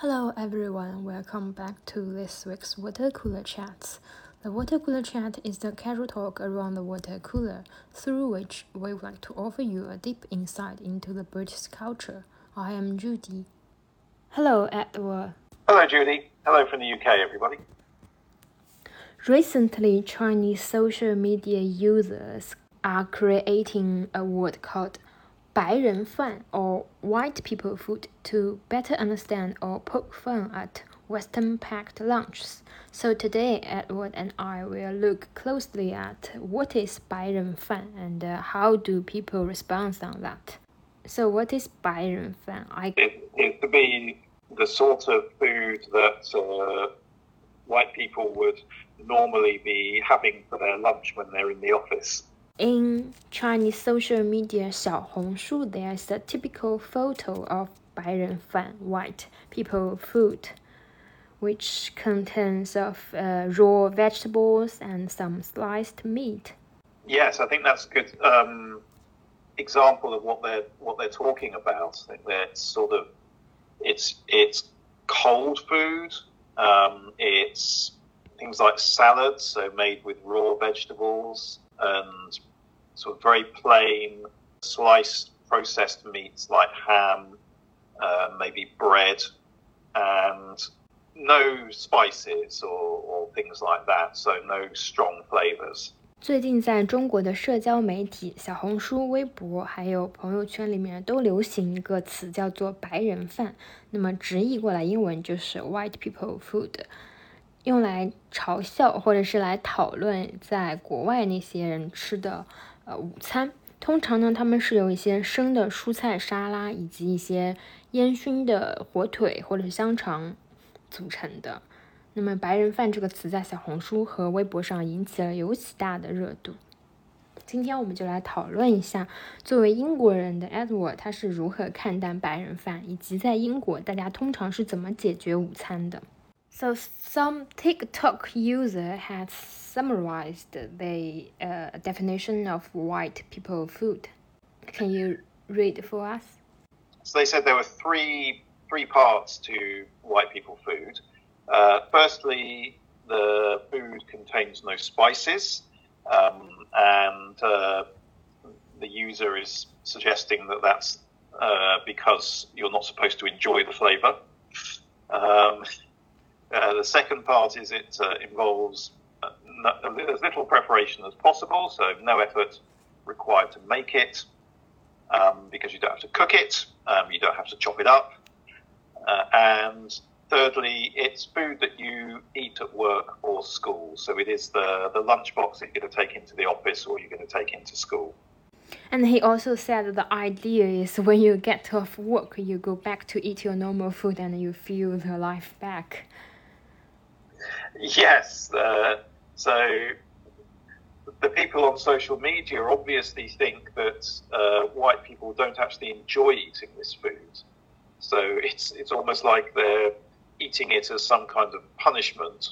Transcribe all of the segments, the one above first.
Hello everyone, welcome back to this week's Water Cooler Chats. The Water Cooler Chat is the casual talk around the water cooler, through which we want to offer you a deep insight into the British culture. I am Judy. Hello, Edward. Hello, Judy. Hello from the UK, everybody. Recently, Chinese social media users are creating a word called 白人饭 or white people food to better understand or poke fun at Western packed lunches. So today, Edward and I will look closely at what is 白人饭 and uh, how do people respond on that. So what is 白人饭? I it, it could be the sort of food that uh, white people would normally be having for their lunch when they're in the office. In Chinese social media 小红书, there's a typical photo of 白人饭 white people food, which contains of uh, raw vegetables and some sliced meat. Yes, I think that's a good um, example of what they're what they're talking about. I think that sort of it's it's cold food. Um, it's things like salads, so made with raw vegetables and sort of very plain sliced processed meats like ham, uh, maybe bread, and no spices or, or things like that, so no strong flavors. 最近在中国的社交媒体、小红书、微博还有朋友圈里面都流行一个词，叫做“白人饭”。那么直译过来，英文就是 “white people food”。 用来嘲笑或者是来讨论在国外那些人吃的呃午餐。通常呢，他们是由一些生的蔬菜沙拉以及一些烟熏的火腿或者是香肠组成的。那么“白人饭”这个词在小红书和微博上引起了尤其大的热度。今天我们就来讨论一下，作为英国人的 Edward 他是如何看待白人饭，以及在英国大家通常是怎么解决午餐的。So some TikTok user has summarized the uh, definition of white people food. Can you read for us? So they said there were three three parts to white people food. Uh, firstly, the food contains no spices, um, and uh, the user is suggesting that that's uh, because you're not supposed to enjoy the flavour. Um, uh, the second part is it uh, involves uh, as little preparation as possible, so no effort required to make it um, because you don't have to cook it, um, you don't have to chop it up. Uh, and thirdly, it's food that you eat at work or school. So it is the, the lunchbox that you're going to take into the office or you're going to take into school. And he also said that the idea is when you get off work, you go back to eat your normal food and you feel the life back. Yes. Uh, so the people on social media obviously think that uh, white people don't actually enjoy eating this food. So it's it's almost like they're eating it as some kind of punishment,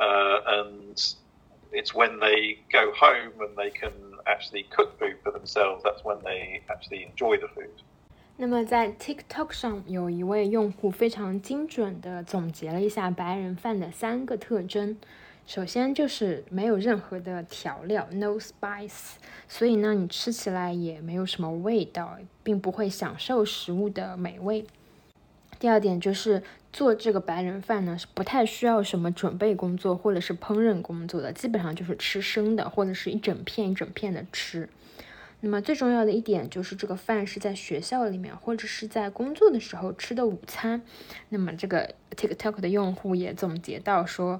uh, and it's when they go home and they can actually cook food for themselves. That's when they actually enjoy the food. 那么在 TikTok 上有一位用户非常精准的总结了一下白人饭的三个特征。首先就是没有任何的调料，no spice，所以呢，你吃起来也没有什么味道，并不会享受食物的美味。第二点就是做这个白人饭呢，是不太需要什么准备工作或者是烹饪工作的，基本上就是吃生的，或者是一整片一整片的吃。那么最重要的一点就是这个饭是在学校里面或者是在工作的时候吃的午餐。那么这个 TikTok 的用户也总结到说，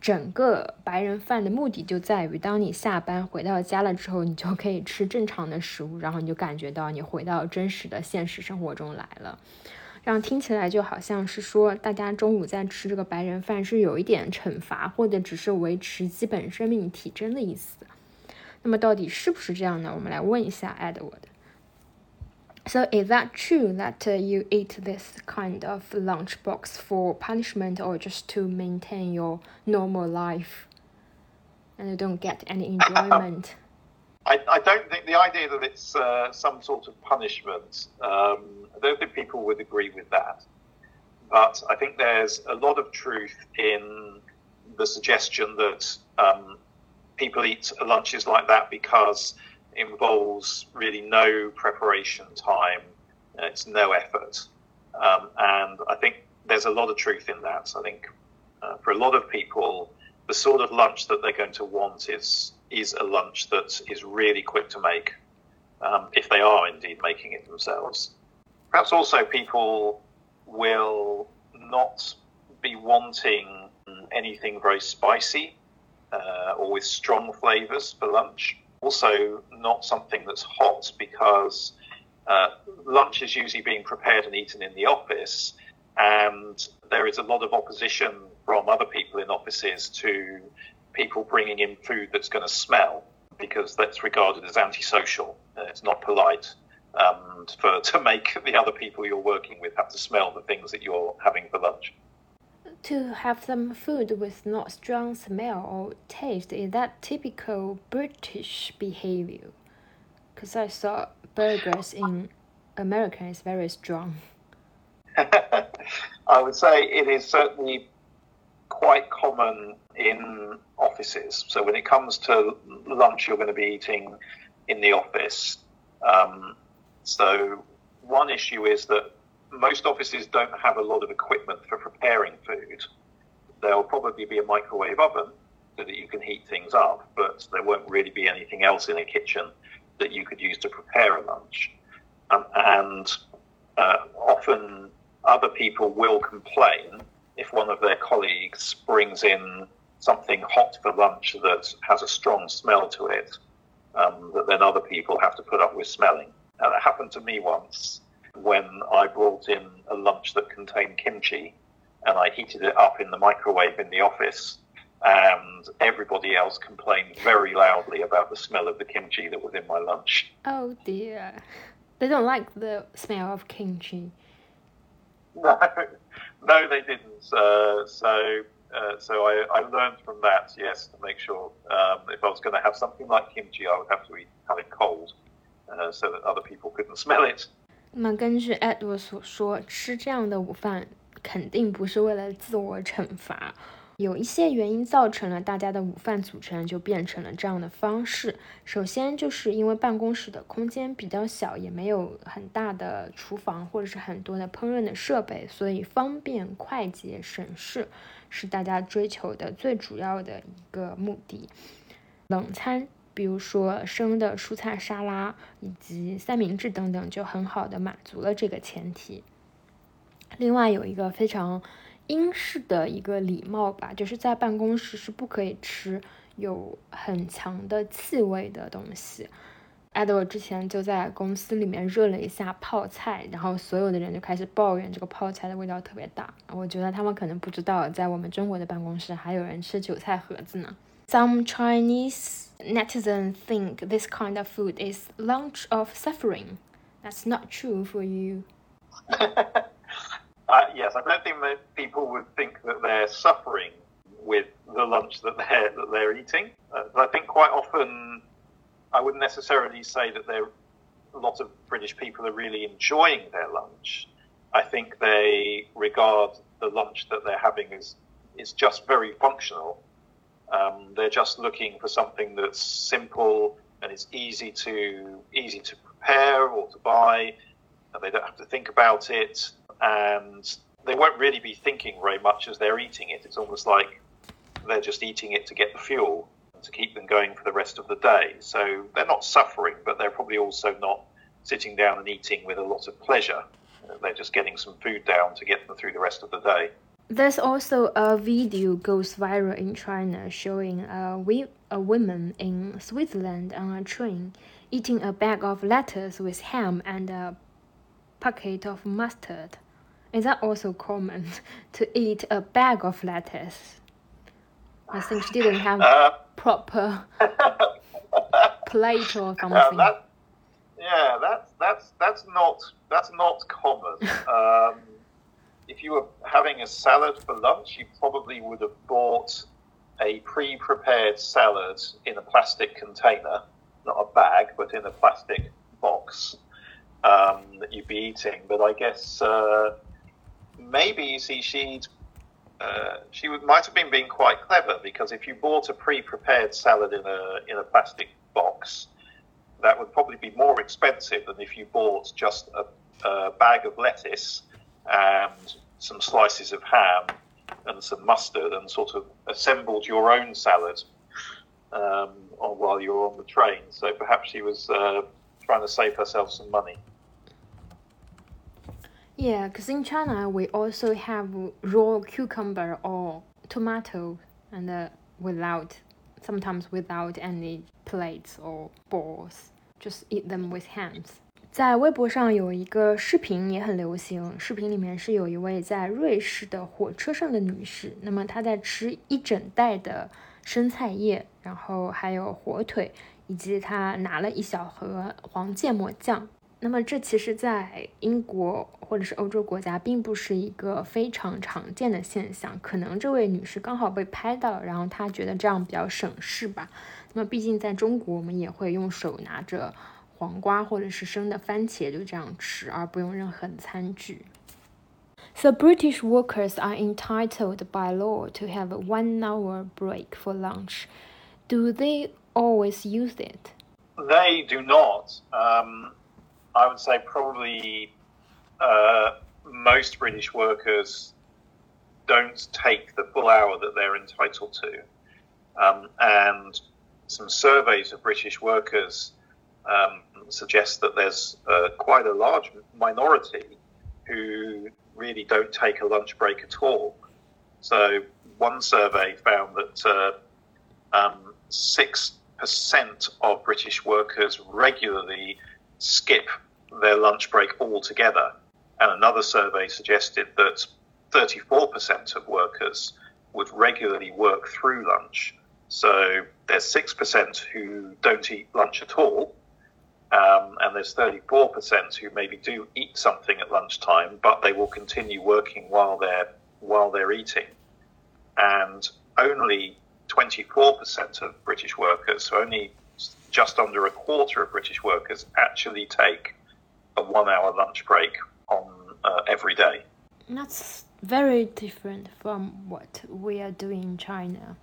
整个白人饭的目的就在于，当你下班回到家了之后，你就可以吃正常的食物，然后你就感觉到你回到真实的现实生活中来了。让听起来就好像是说，大家中午在吃这个白人饭是有一点惩罚，或者只是维持基本生命体征的意思。那么到底是不是这样呢？我们来问一下 Edward。So is that true that uh, you eat this kind of lunchbox for punishment or just to maintain your normal life and you don't get any enjoyment? I, I don't think the idea that it's uh, some sort of punishment, um, I don't think people would agree with that. but I think there's a lot of truth in the suggestion that um, people eat lunches like that because it involves really no preparation time, it's no effort. Um, and I think there's a lot of truth in that. I think uh, for a lot of people, the sort of lunch that they're going to want is is a lunch that is really quick to make, um, if they are indeed making it themselves. Perhaps also people will not be wanting anything very spicy uh, or with strong flavors for lunch. Also, not something that's hot because uh, lunch is usually being prepared and eaten in the office, and there is a lot of opposition from other people in offices to people bringing in food that's going to smell because that's regarded as antisocial. It's not polite um, for to make the other people you're working with have to smell the things that you're having for lunch. To have some food with not strong smell or taste is that typical British behavior? Because I saw burgers in America is very strong. I would say it is certainly quite common in offices. So when it comes to lunch, you're going to be eating in the office. Um, so one issue is that most offices don't have a lot of equipment for preparing food. There'll probably be a microwave oven so that you can heat things up, but there won't really be anything else in a kitchen that you could use to prepare a lunch. Um, and uh, often other people will complain if one of their colleagues brings in something hot for lunch that has a strong smell to it, um, that then other people have to put up with smelling. Now, that happened to me once when I brought in a lunch that contained kimchi and I heated it up in the microwave in the office. And everybody else complained very loudly about the smell of the kimchi that was in my lunch. Oh dear. They don't like the smell of kimchi. No, no, they didn't. Uh, so, uh, so I, I learned from that. Yes, to make sure um, if I was going to have something like kimchi, I would have to eat, have it cold, uh, so that other people couldn't smell it. 那么根据 Edward 所说，吃这样的午饭肯定不是为了自我惩罚。有一些原因造成了大家的午饭组成就变成了这样的方式。首先就是因为办公室的空间比较小，也没有很大的厨房或者是很多的烹饪的设备，所以方便、快捷、省事是大家追求的最主要的一个目的。冷餐，比如说生的蔬菜沙拉以及三明治等等，就很好的满足了这个前提。另外有一个非常。英式的一个礼貌吧，就是在办公室是不可以吃有很强的气味的东西。艾德，我之前就在公司里面热了一下泡菜，然后所有的人就开始抱怨这个泡菜的味道特别大。我觉得他们可能不知道，在我们中国的办公室还有人吃韭菜盒子呢。Some Chinese netizens think this kind of food is lunch of suffering. That's not true for you. Uh, yes, I don't think that people would think that they're suffering with the lunch that they're that they're eating. Uh, I think quite often, I wouldn't necessarily say that there a lot of British people are really enjoying their lunch. I think they regard the lunch that they're having as is just very functional. Um, they're just looking for something that's simple and it's easy to easy to prepare or to buy. And they don't have to think about it and they won't really be thinking very much as they're eating it. It's almost like they're just eating it to get the fuel to keep them going for the rest of the day. So they're not suffering, but they're probably also not sitting down and eating with a lot of pleasure. They're just getting some food down to get them through the rest of the day. There's also a video goes viral in China showing a, we, a woman in Switzerland on a train eating a bag of lettuce with ham and a packet of mustard. Is that also common to eat a bag of lettuce? I think she didn't have uh, proper plate or something. Uh, that, yeah, that's that's that's not that's not common. um, if you were having a salad for lunch, you probably would have bought a pre-prepared salad in a plastic container, not a bag, but in a plastic box um, that you'd be eating. But I guess. Uh, maybe you see she'd uh, she would, might have been being quite clever because if you bought a pre-prepared salad in a in a plastic box, that would probably be more expensive than if you bought just a, a bag of lettuce and some slices of ham and some mustard and sort of assembled your own salad um, while you were on the train. So perhaps she was uh, trying to save herself some money. Yeah, because in China we also have raw cucumber or tomato, and uh, without sometimes without any plates or bowls, just eat them with hands. 在微博上有一个视频也很流行，视频里面是有一位在瑞士的火车上的女士，那么她在吃一整袋的生菜叶，然后还有火腿，以及她拿了一小盒黄芥末酱。那么这其实，在英国或者是欧洲国家，并不是一个非常常见的现象。可能这位女士刚好被拍到，然后她觉得这样比较省事吧。那么毕竟在中国，我们也会用手拿着黄瓜或者是生的番茄就这样吃，而不用任何的餐具。So British workers are entitled by law to have a one-hour break for lunch. Do they always use it? They do not. Um, I would say probably uh, most British workers don't take the full hour that they're entitled to. Um, and some surveys of British workers um, suggest that there's uh, quite a large minority who really don't take a lunch break at all. So, one survey found that uh, um, 6% of British workers regularly skip their lunch break altogether. And another survey suggested that 34% of workers would regularly work through lunch. So there's 6% who don't eat lunch at all. Um, and there's 34% who maybe do eat something at lunchtime, but they will continue working while they're while they're eating. And only 24% of British workers, so only just under a quarter of British workers actually take a one hour lunch break on uh, every day. That's very different from what we are doing in China.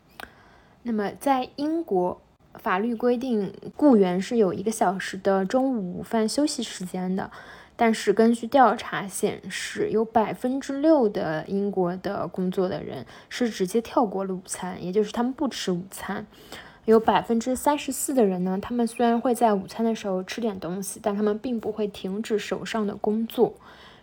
那么在英国， 法律规定雇员是有一个小时的中午午饭休息时间的，但是根据调查显示，有百分之六的英国的工作的人是直接跳过了午餐，也就是他们不吃午餐。有百分之三十四的人呢，他们虽然会在午餐的时候吃点东西，但他们并不会停止手上的工作。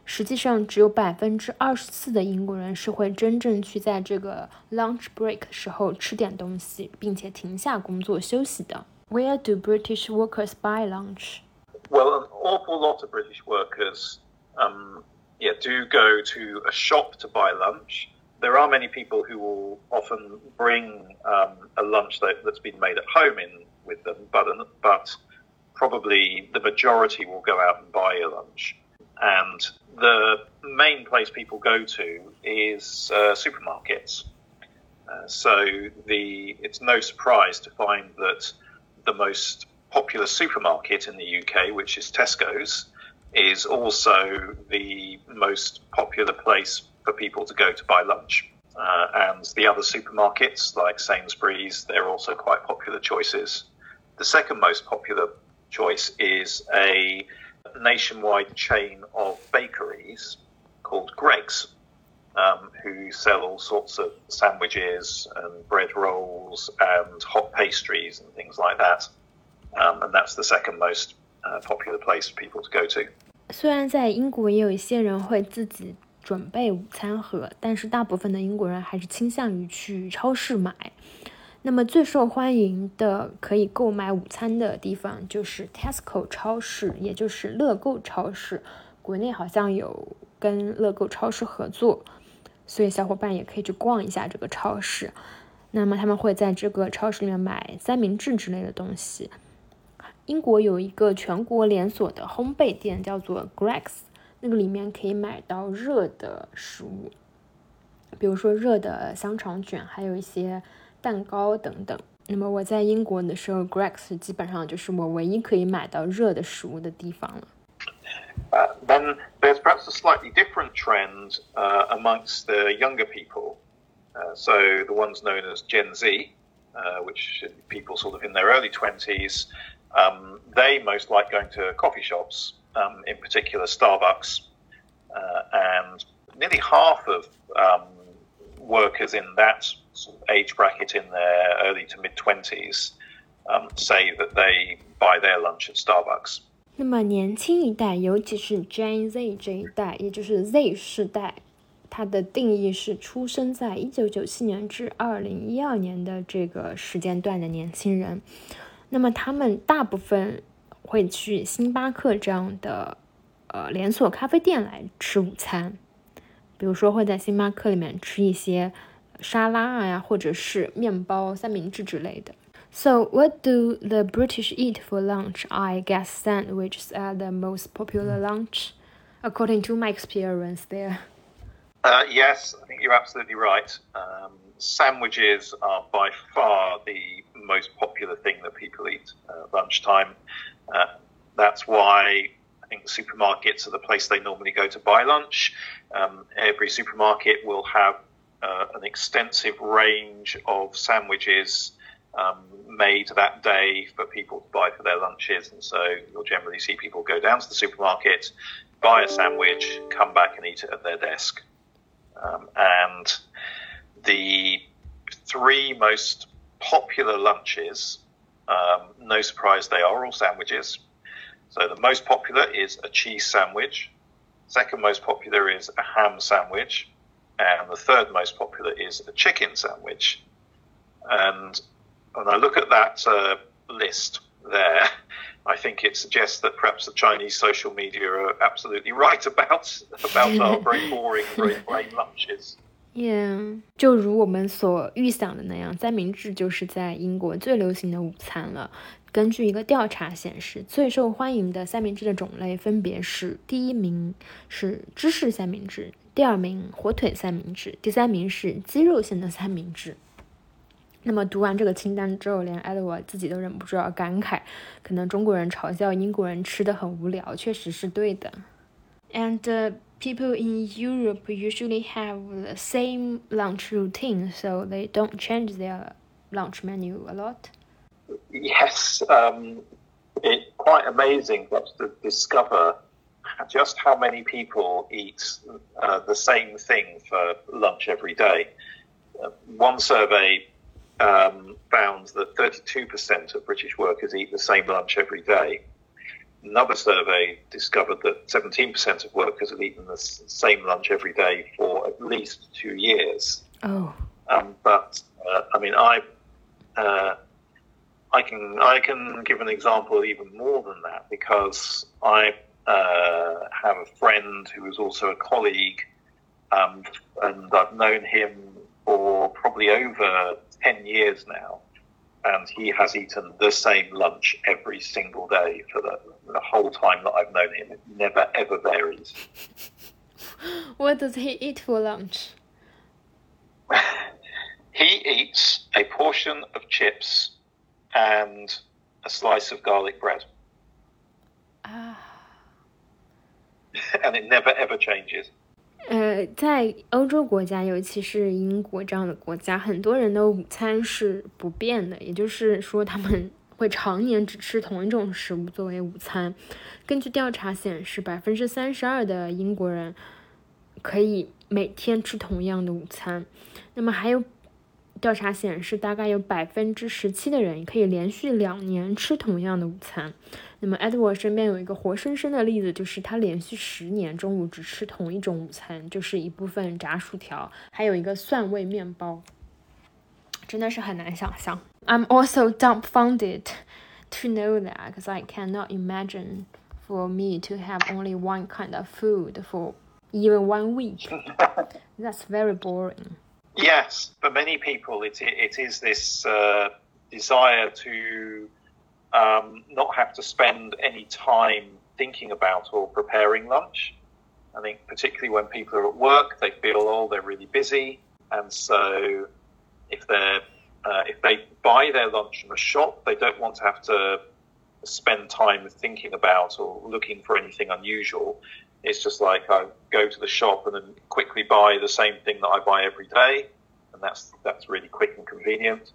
实际上，只有百分之二十四的英国人是会真正去在这个 lunch break 的时候吃点东西，并且停下工作休息的。Where do British workers buy lunch? Well, an awful lot of British workers, um, yeah, do go to a shop to buy lunch. there are many people who will often bring um, a lunch that, has been made at home in with them, but but probably the majority will go out and buy a lunch. And the main place people go to is uh, supermarkets. Uh, so the it's no surprise to find that the most popular supermarket in the UK, which is Tesco's, is also the most popular place for people to go to buy lunch. Uh, and the other supermarkets like Sainsbury's, they're also quite popular choices. The second most popular choice is a nationwide chain of bakeries called Greggs, um, who sell all sorts of sandwiches and bread rolls and hot pastries and things like that. Um, and that's the second most uh, popular place for people to go to. 虽然在英国也有一些人会自己准备午餐盒，但是大部分的英国人还是倾向于去超市买。那么最受欢迎的可以购买午餐的地方就是 Tesco 超市，也就是乐购超市。国内好像有跟乐购超市合作，所以小伙伴也可以去逛一下这个超市。那么他们会在这个超市里面买三明治之类的东西。英国有一个全国连锁的烘焙店，叫做 Greggs。那个里面可以买到热的食物，比如说热的香肠卷，还有一些蛋糕等等。那么我在英国的时候，Greggs 基本上就是我唯一可以买到热的食物的地方了。Uh, then there's perhaps a slightly different trend uh, amongst the younger people. Uh, so the ones known as Gen Z, uh, which people sort of in their early 20s, um, they most like going to coffee shops, um, in particular Starbucks. Uh, and nearly half of um, workers in that age bracket in their early to mid 20s um, say that they buy their lunch at Starbucks. 那么年轻一代，尤其是 Gen Z 这一代，也就是 Z 世代，它的定义是出生在一九九七年至二零一二年的这个时间段的年轻人。那么他们大部分会去星巴克这样的呃连锁咖啡店来吃午餐，比如说会在星巴克里面吃一些沙拉啊呀，或者是面包、三明治之类的。So, what do the British eat for lunch? I guess sandwiches are the most popular lunch, according to my experience there. Uh, yes, I think you're absolutely right. Um, sandwiches are by far the most popular thing that people eat at lunchtime. Uh, that's why I think supermarkets are the place they normally go to buy lunch. Um, every supermarket will have uh, an extensive range of sandwiches um, made that day for people to buy for their lunches. And so you'll generally see people go down to the supermarket, buy a sandwich, come back and eat it at their desk. Um, and the three most popular lunches, um, no surprise, they are all sandwiches. So the most popular is a cheese sandwich. Second most popular is a ham sandwich. And the third most popular is a chicken sandwich. And when I look at that uh, list there, I think it suggests that perhaps the Chinese social media are absolutely right about about our very boring, very plain lunches. Yeah，就如我们所预想的那样，三明治就是在英国最流行的午餐了。根据一个调查显示，最受欢迎的三明治的种类分别是：第一名是芝士三明治，第二名火腿三明治，第三名是鸡肉馅的三明治。那么读完这个清单之后，连 Edward 自己都忍不住要感慨，可能中国人嘲笑英国人吃的很无聊，确实是对的。And people in Europe usually have the same lunch routine, so they don't change their lunch menu a lot. Yes, um, it's quite amazing what to discover just how many people eat uh, the same thing for lunch every day. Uh, one survey um, found that 32% of British workers eat the same lunch every day. Another survey discovered that 17% of workers have eaten the same lunch every day for at least two years. Oh. Um, but uh, I mean, I uh, I can I can give an example even more than that because I uh, have a friend who is also a colleague, um, and I've known him for probably over 10 years now, and he has eaten the same lunch every single day for the, the whole time that I've known him. It never ever varies. what does he eat for lunch? he eats a portion of chips and a slice of garlic bread. Ah. and it never ever changes. 呃，在欧洲国家，尤其是英国这样的国家，很多人的午餐是不变的，也就是说，他们 会常年只吃同一种食物作为午餐。根据调查显示，百分之三十二的英国人可以每天吃同样的午餐。那么还有调查显示，大概有百分之十七的人可以连续两年吃同样的午餐。那么，Edward 身边有一个活生生的例子，就是他连续十年中午只吃同一种午餐，就是一部分炸薯条，还有一个蒜味面包，真的是很难想象。I'm also dumbfounded to know that because I cannot imagine for me to have only one kind of food for even one week. That's very boring. Yes, for many people, it it is this uh, desire to um, not have to spend any time thinking about or preparing lunch. I think particularly when people are at work, they feel oh they're really busy, and so if they're uh, if they buy their lunch from a shop, they don't want to have to spend time thinking about or looking for anything unusual. It's just like I go to the shop and then quickly buy the same thing that I buy every day, and that's that's really quick and convenient.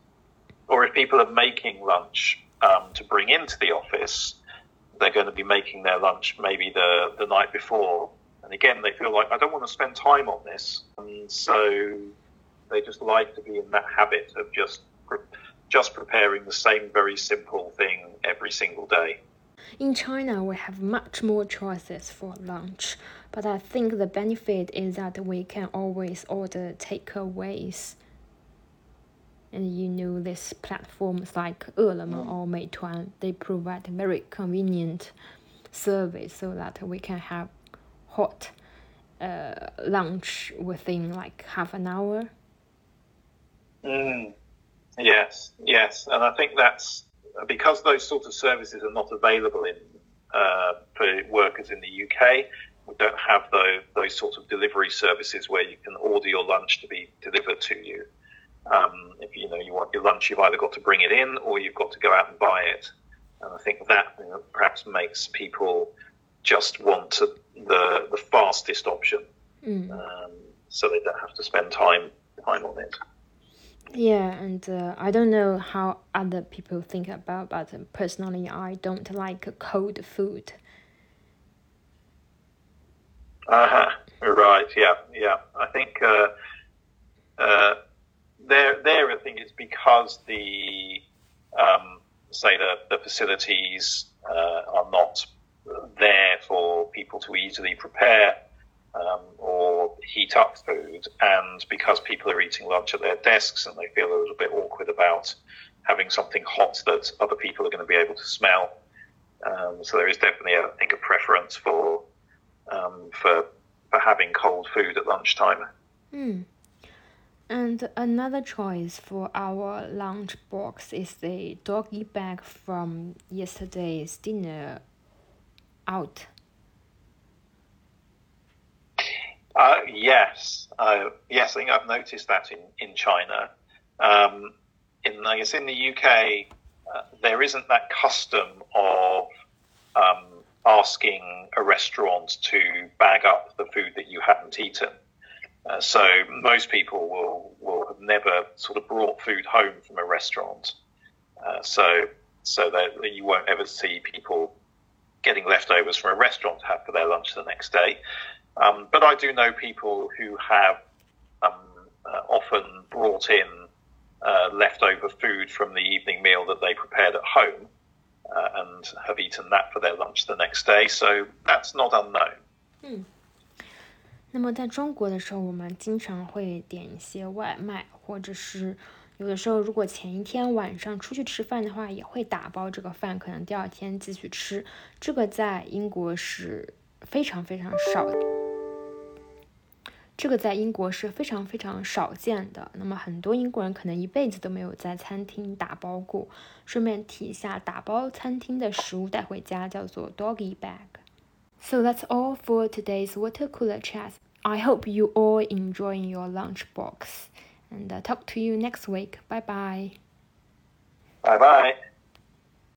Or if people are making lunch um, to bring into the office, they're going to be making their lunch maybe the the night before, and again they feel like I don't want to spend time on this, and so they just like to be in that habit of just just preparing the same very simple thing every single day. In China, we have much more choices for lunch, but I think the benefit is that we can always order takeaways. And you know, these platforms like Ele.me mm. or Meituan, they provide very convenient service so that we can have hot uh, lunch within like half an hour. Mm. Yes, yes, and I think that's because those sorts of services are not available in uh, for workers in the UK. We don't have those those sorts of delivery services where you can order your lunch to be delivered to you. Um, if you know you want your lunch, you've either got to bring it in or you've got to go out and buy it. And I think that you know, perhaps makes people just want to, the the fastest option, mm. um, so they don't have to spend time time on it. Yeah, and uh, I don't know how other people think about, but personally, I don't like cold food. Uh huh. Right. Yeah. Yeah. I think uh, uh, there, there. I think it's because the um, say the the facilities uh, are not there for people to easily prepare um, or heat up food. And because people are eating lunch at their desks and they feel a little bit awkward about having something hot that other people are going to be able to smell. Um, so there is definitely, I think, a preference for um, for for having cold food at lunchtime. Mm. And another choice for our lunch box is the doggy bag from yesterday's dinner out. Uh, yes, uh, yes, I think I've noticed that in in China. Um, in I guess in the UK, uh, there isn't that custom of um, asking a restaurant to bag up the food that you haven't eaten. Uh, so most people will will have never sort of brought food home from a restaurant. Uh, so so that you won't ever see people getting leftovers from a restaurant to have for their lunch the next day. Um, but I do know people who have um, uh, often brought in uh, leftover food from the evening meal that they prepared at home uh, and have eaten that for their lunch the next day. So that's not unknown. 嗯，那么在中国的时候，我们经常会点一些外卖，或者是有的时候，如果前一天晚上出去吃饭的话，也会打包这个饭，可能第二天继续吃。这个在英国是非常非常少的。 这个在英国是非常非常少见的。那么很多英国人可能一辈子都没有在餐厅打包过。顺便提一下，打包餐厅的食物带回家叫做 doggy bag。So that's all for today's water cooler chat. I hope you all enjoy your lunch box. And talk to you next week. Bye bye. Bye bye.